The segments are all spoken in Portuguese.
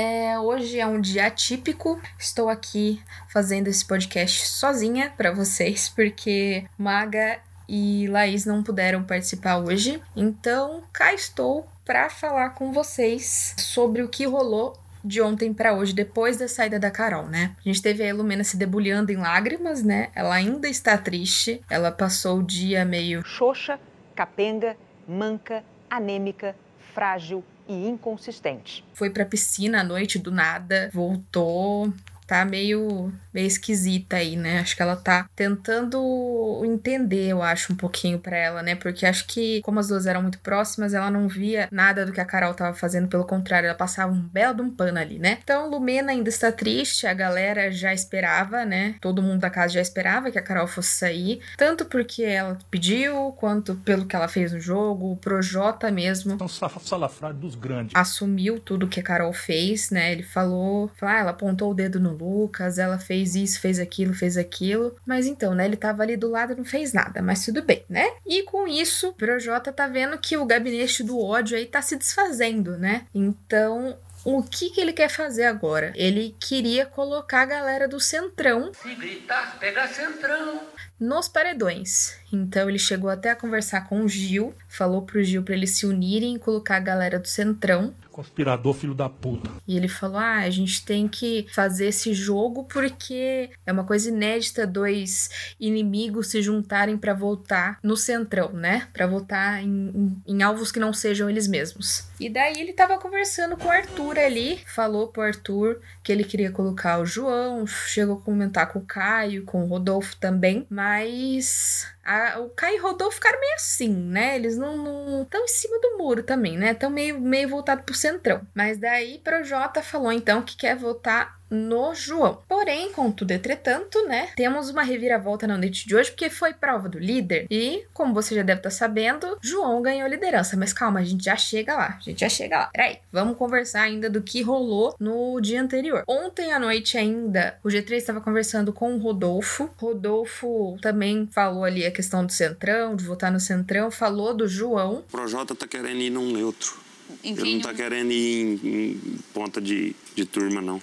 É, hoje é um dia atípico. Estou aqui fazendo esse podcast sozinha para vocês, porque Maga e Laís não puderam participar hoje. Então, cá estou para falar com vocês sobre o que rolou de ontem para hoje, depois da saída da Carol, né? A gente teve a Ilumina se debulhando em lágrimas, né? Ela ainda está triste. Ela passou o dia meio xoxa, capenga, manca, anêmica, frágil e inconsistente. Foi pra piscina à noite do nada, voltou, tá meio, meio esquisita aí, né? Acho que ela tá tentando entender, eu acho, um pouquinho para ela, né? Porque acho que, como as duas eram muito próximas, ela não via nada do que a Carol tava fazendo, pelo contrário, ela passava um belo de um pano ali, né? Então, Lumena ainda está triste, a galera já esperava, né? Todo mundo da casa já esperava que a Carol fosse sair, tanto porque ela pediu, quanto pelo que ela fez no jogo, o Projota mesmo. São salafrários dos grandes. Assumiu tudo que a Carol fez, né? Ele falou, falou ah, ela apontou o dedo no Lucas, ela fez isso, fez aquilo, fez aquilo. Mas então, né, ele tava ali do lado não fez nada, mas tudo bem, né? E com isso, o Projota tá vendo que o gabinete do ódio aí tá se desfazendo, né? Então, o que, que ele quer fazer agora? Ele queria colocar a galera do Centrão. Se gritar, pega Centrão. Nos paredões. Então ele chegou até a conversar com o Gil, falou pro Gil para eles se unirem e colocar a galera do Centrão. Conspirador, filho da puta. E ele falou: ah, a gente tem que fazer esse jogo porque é uma coisa inédita dois inimigos se juntarem para votar no Centrão, né? Para votar em, em, em, alvos que não sejam eles mesmos. E daí ele tava conversando com o Arthur ali, falou pro Arthur que ele queria colocar o João, chegou a comentar com o Caio, com o Rodolfo também, mas a, o Kai e o Rodolfo ficaram meio assim, né? Eles não estão em cima do muro também, né? Estão meio, meio voltados pro centrão. Mas daí Projota falou então que quer votar no João. Porém, contudo, entretanto, né, temos uma reviravolta na noite de hoje, porque foi prova do líder e, como você já deve estar tá sabendo, João ganhou a liderança. Mas calma, a gente já chega lá, a gente já chega lá. Peraí, vamos conversar ainda do que rolou no dia anterior. Ontem à noite ainda, o G3 estava conversando com o Rodolfo. Rodolfo também falou ali a questão do Centrão, de votar no Centrão, falou do João. O Projota tá querendo ir num neutro. Enfim, Ele não tá querendo ir em, em ponta de, de turma, não.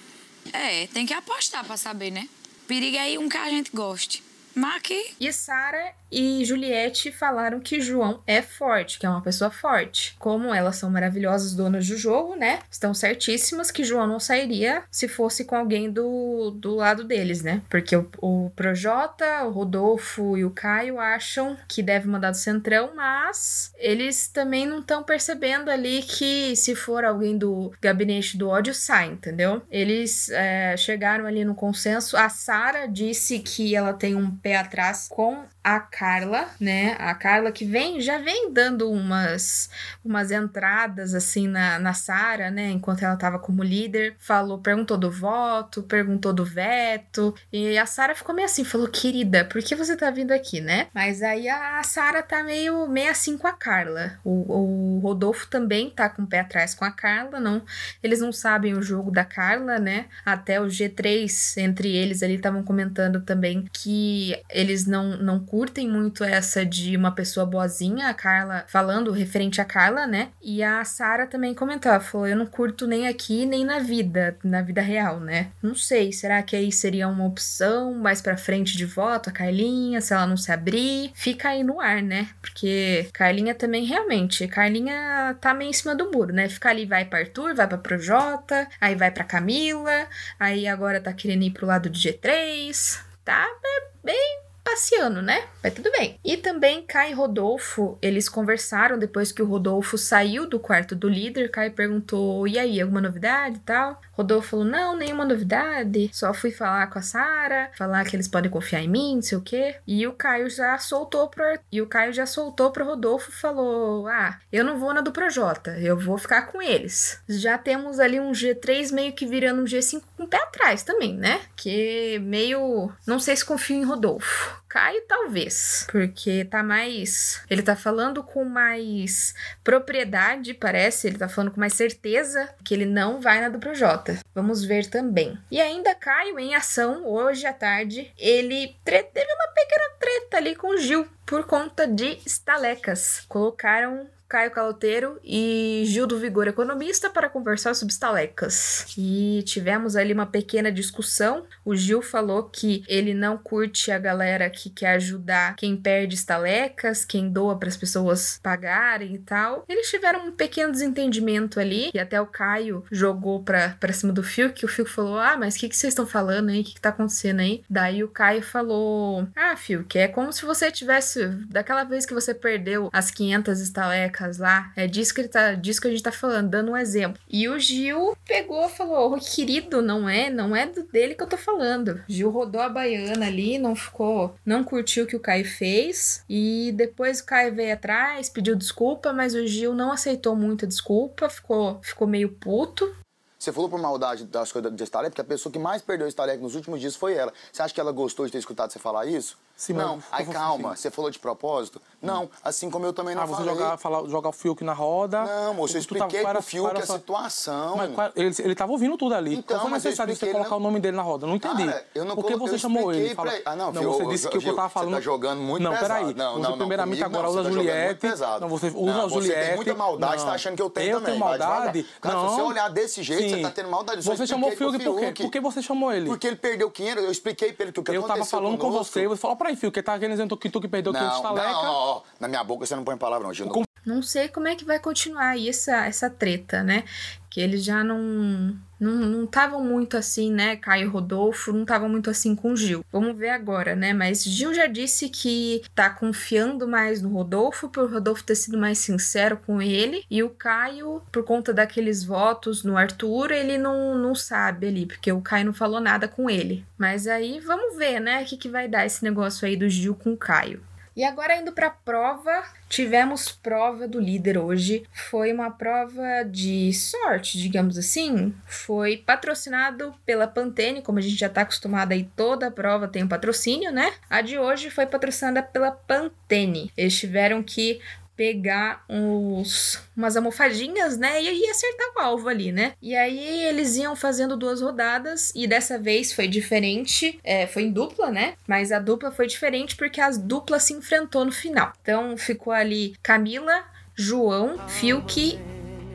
É, tem que apostar para saber, né? Perigo é um que a gente goste. Mas aqui... E Sara e Juliette falaram que João é forte, que é uma pessoa forte. Como elas são maravilhosas donas do jogo, né? Estão certíssimas que João não sairia se fosse com alguém do, do lado deles, né? Porque o, o Projota, o Rodolfo e o Caio acham que deve mandar do Centrão, mas eles também não estão percebendo ali que se for alguém do gabinete do ódio, sai, entendeu? Eles é, chegaram ali no consenso. A Sara disse que ela tem um pé atrás com a Carla, né? A Carla que vem, já vem dando umas, umas entradas assim na, na Sara, né? Enquanto ela tava como líder, falou, perguntou do voto, perguntou do veto, e a Sara ficou meio assim, falou, querida, por que você tá vindo aqui, né? Mas aí a Sara tá meio, meio assim com a Carla. O, o Rodolfo também tá com o pé atrás com a Carla, não? Eles não sabem o jogo da Carla, né? Até o G3 entre eles ali estavam comentando também que eles não não curtem muito essa de uma pessoa boazinha, a Carla falando referente a Carla, né? E a Sara também comentou, ela falou: "Eu não curto nem aqui nem na vida, na vida real, né? Não sei, será que aí seria uma opção mais para frente de voto a Carlinha, se ela não se abrir? Fica aí no ar, né? Porque Carlinha também realmente, Carlinha tá meio em cima do muro, né? Fica ali vai para Arthur, vai para Projota, aí vai para Camila, aí agora tá querendo ir pro lado do G3, tá é, bem passeando, né? Mas tudo bem. E também Kai e Rodolfo, eles conversaram depois que o Rodolfo saiu do quarto do líder. Kai perguntou: "E aí, alguma novidade e tal?" Rodolfo falou: "Não, nenhuma novidade. Só fui falar com a Sara, falar que eles podem confiar em mim, não sei o quê." E o Caio já soltou pro e o Caio já soltou pro Rodolfo, falou: "Ah, eu não vou na do Projota, eu vou ficar com eles." Já temos ali um G3 meio que virando um G5 com o pé atrás também, né? Que meio, não sei se confio em Rodolfo. Caio, talvez. Porque tá mais. Ele tá falando com mais propriedade, parece. Ele tá falando com mais certeza que ele não vai na do Projota. Vamos ver também. E ainda Caio em ação, hoje à tarde, ele teve uma pequena treta ali com o Gil por conta de estalecas. Colocaram Caio Caloteiro e Gil do Vigor Economista para conversar sobre estalecas. E tivemos ali uma pequena discussão. O Gil falou que ele não curte a galera que quer ajudar quem perde estalecas, quem doa para as pessoas pagarem e tal. Eles tiveram um pequeno desentendimento ali e até o Caio jogou pra cima do Fio, que o Fio falou: Ah, mas o que, que vocês estão falando aí? O que, que tá acontecendo aí? Daí o Caio falou: Ah, Fio, que é como se você tivesse. Daquela vez que você perdeu as 500 estalecas lá. É disso que, ele tá, disso que a gente tá falando, dando um exemplo. E o Gil pegou falou: oh, querido, não é, não é do dele que eu tô falando. Gil rodou a baiana ali, não ficou, não curtiu o que o Caio fez. E depois o Caio veio atrás, pediu desculpa, mas o Gil não aceitou muito a desculpa, ficou, ficou meio puto. Você falou por maldade das coisas de Starlet, porque a pessoa que mais perdeu Starlet nos últimos dias foi ela. Você acha que ela gostou de ter escutado você falar isso? Não, aí calma, você falou de propósito? Não, assim como eu também não Ah, você falei. jogar, falar, jogar o Fiuk na roda. Não, moço, eu Tu tá- expliquei para- pro Fiuk para a só- situação. Mas qual- ele, ele tava ouvindo tudo ali. Então, Qual foi mas eu necessário você colocar não- o nome dele na roda? Não entendi. Cara, eu não Por que você eu chamou ele? Fala... pra. Ah, não, não você disse que o que eu tava você falando. tá jogando muito não, pesado. peraí. Não, você não, não, primeiramente agora usa você tá jogando Juliette. Não, você usa você Juliette. tem muita maldade, você tá achando que eu tenho Eu também. tenho vai devagar. maldade? Não. se você olhar desse jeito, você tá tendo maldade. Eu Você chamou o Fiuk por quê? Por que você chamou ele? Porque ele perdeu 500, eu expliquei pra ele que o que Eu aconteceu tava falando com você, você falou pra ele, Fiuk, que tá querendo dizer que tu que perdeu 500 Não, não, não, ó, na minha boca você não põe palavra não, Gil. Não sei como é que vai continuar aí essa, essa treta, né? Que eles já não não estavam muito assim, né? Caio e Rodolfo não estavam muito assim com Gil. Vamos ver agora, né? Mas Gil já disse que tá confiando mais no Rodolfo, por Rodolfo ter sido mais sincero com ele. E o Caio, por conta daqueles votos no Arthur, ele não, não sabe ali, porque o Caio não falou nada com ele. Mas aí vamos ver, né? O que, que vai dar esse negócio aí do Gil com o Caio. E agora indo para a prova, tivemos prova do líder hoje. Foi uma prova de sorte, digamos assim. Foi patrocinado pela Pantene, como a gente já está acostumado aí, toda prova tem um patrocínio, né? A de hoje foi patrocinada pela Pantene. Eles tiveram que pegar uns, umas almofadinhas, né? E, e acertar o alvo ali, né? E aí eles iam fazendo duas rodadas e dessa vez foi diferente. É, foi em dupla, né? Mas a dupla foi diferente porque as duplas se enfrentou no final. Então ficou ali Camila, João, Fiuk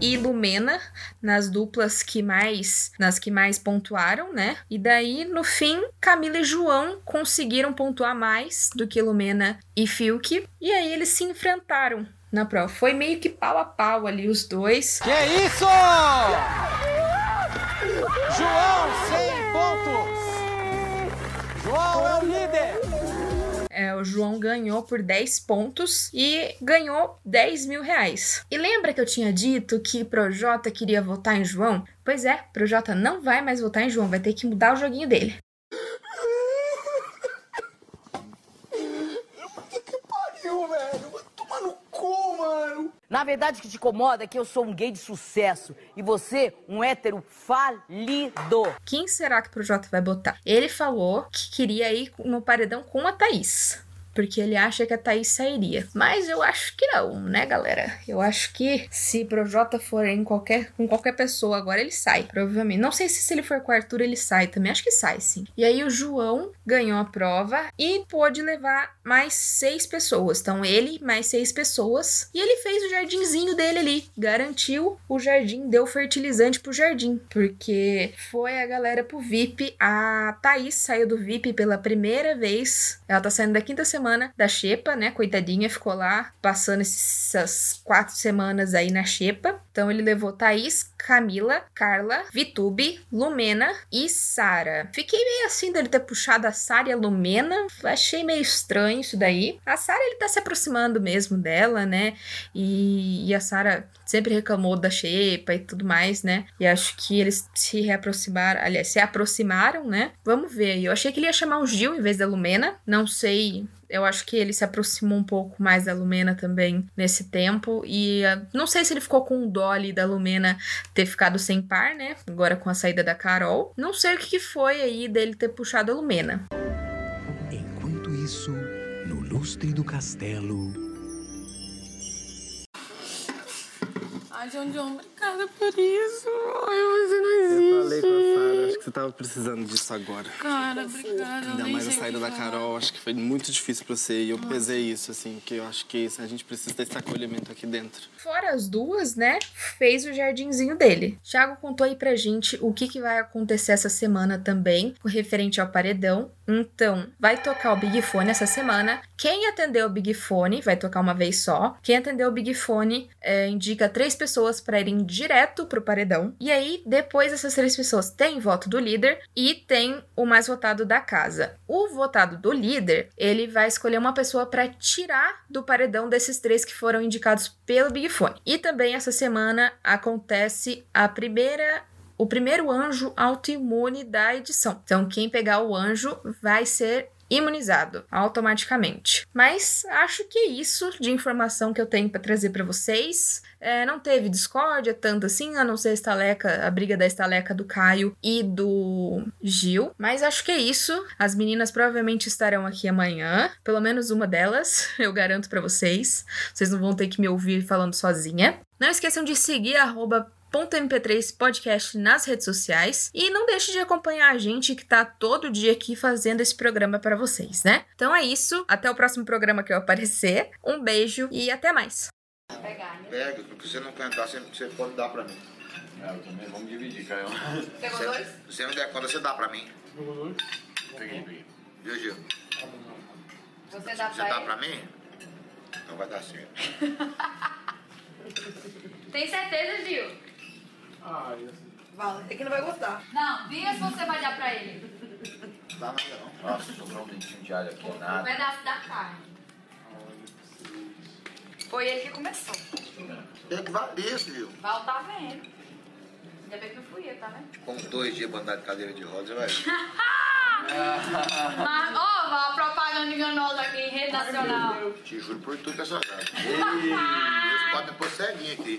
e Lumena nas duplas que mais nas que mais pontuaram, né? E daí no fim Camila e João conseguiram pontuar mais do que Lumena e Fiuk e aí eles se enfrentaram na prova. Foi meio que pau a pau ali os dois. Que isso? João, O João ganhou por 10 pontos e ganhou 10 mil reais. E lembra que eu tinha dito que Projota queria votar em João? Pois é, Projota não vai mais votar em João, vai ter que mudar o joguinho dele. Pariu, velho. Vai tomar no cu, mano. Na verdade, o que te incomoda é que eu sou um gay de sucesso e você, um hétero falido. Quem será que o Projota vai botar? Ele falou que queria ir no paredão com a Thaís. Porque ele acha que a Thaís sairia. Mas eu acho que não, né, galera? Eu acho que se Projota for em qualquer, com qualquer pessoa agora, ele sai, provavelmente. Não sei se, se ele for com o Arthur, ele sai também. Acho que sai, sim. E aí o João ganhou a prova e pôde levar mais seis pessoas. Então ele, mais seis pessoas. E ele fez o jardinzinho dele ali. Garantiu o jardim, deu fertilizante pro jardim. Porque foi a galera pro VIP. A Thaís saiu do VIP pela primeira vez. Ela tá saindo da quinta semana semana da xepa, né? Coitadinha, ficou lá passando essas quatro semanas aí na xepa. Então ele levou Thaís, Camila, Carla, Vitube, Lumena e Sara. Fiquei meio assim dele ter puxado a Sara e a Lumena. Achei meio estranho isso daí. A Sara ele tá se aproximando mesmo dela, né? E, e a Sara sempre reclamou da xepa e tudo mais, né? E acho que eles se reaproximaram, aliás, se aproximaram, né? Vamos ver. Eu achei que ele ia chamar o Gil em vez da Lumena. Não sei eu acho que ele se aproximou um pouco mais da Lumena também nesse tempo. E uh, não sei se ele ficou com dó ali da Lumena ter ficado sem par, né? Agora com a saída da Carol. Não sei o que foi aí dele ter puxado a Lumena. Enquanto isso, no lustre do castelo. Ai, John John, obrigada por isso. Ai, você não existe. Eu falei com a Sara, acho que você tava precisando disso agora. Cara, obrigada. Ainda mais a saída da Carol, acho que foi muito difícil pra você. E eu pesei isso, assim, que eu acho que a gente precisa desse acolhimento aqui dentro. Fora as duas, né? Fez o jardinzinho dele. Thiago contou aí pra gente o que, que vai acontecer essa semana também, referente ao paredão. Então, vai tocar o Big Fone essa semana. Quem atendeu o Big Fone vai tocar uma vez só. Quem atendeu o Big Fone é, indica três pessoas para irem direto pro paredão. E aí, depois essas três pessoas têm voto do líder e tem o mais votado da casa. O votado do líder, ele vai escolher uma pessoa para tirar do paredão desses três que foram indicados pelo Big Fone. E também essa semana acontece a primeira o primeiro anjo autoimune da edição. Então, quem pegar o anjo vai ser imunizado automaticamente. Mas acho que é isso de informação que eu tenho para trazer para vocês. É, não teve discórdia tanto assim, a não ser a estaleca, a briga da estaleca do Caio e do Gil. Mas acho que é isso. As meninas provavelmente estarão aqui amanhã, pelo menos uma delas, eu garanto para vocês. Vocês não vão ter que me ouvir falando sozinha. Não esqueçam de seguir .mp3 podcast nas redes sociais e não deixe de acompanhar a gente que tá todo dia aqui fazendo esse programa para vocês, né? Então é isso, até o próximo programa que eu aparecer. Um beijo e até mais. Pega, porque você não cantar, você, você pode dar pra mim. É, eu também, vamos dividir, Caio. Pegou você, dois? Se você não der conta, você dá pra mim. Pegou dois? Peguei, peguei. Viu, Gil? Você dá Você pra dá pra mim? Então vai dar certo. Tem certeza, Gil? Ah, ser. Vale, é que não vai gostar. Não, diga se você vai dar pra ele. Dá nada não. Nossa, sobrou um dentinho de alho aqui, Um nada. pedaço da carne. Foi ele que começou. Tem que valer, Gil. Val tá vendo. Ainda bem que não fui eu, tá vendo? Com dois dias pra andar de cadeira de rodas, você vai. Mas, ó, Val, propaganda enganosa aqui em rede nacional. Te juro por tudo que é casa. Eles podem pôr ceguinho aqui.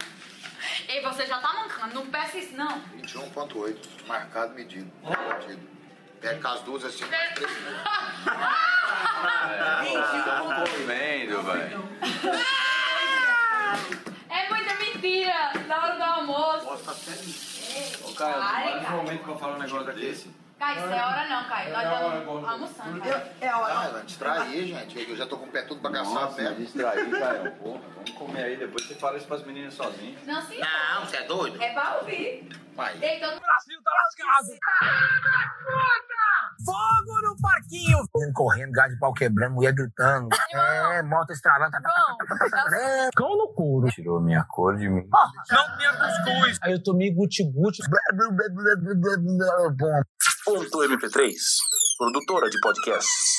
Ei, você já tá mancando, não peça isso não. 21.8. Marcado, medido. Batido. Pega com as duas assim, mais três minutos. Tô comendo, velho. É muita mentira, na hora do almoço. Posso estar ceguinho. Ô, Caio, Ai, mais um cara. momento que eu falo um negócio desse. Caio, isso é hora não, Caio. Nós É hora, estamos almoçando, Eu, Caio. é hora. Ah, vai distrair, gente. Eu já tô com o pé tudo bagaçado Nossa, distrair, Caio. Porra, vamos comer aí. Depois você fala isso pras meninas sozinho. Não, sim. Não, você é doido? É pra ouvir. Vai. Ei, todo Brasil tá lascado. Fogo no parquinho. Correndo, gás de pau quebrando, mulher gritando. É, moto estralando. Cão no couro. Tirou minha cor de mim. Não tinha cuscuz. Aí eu tomei guti-guti. Ponto MP3, produtora de podcasts.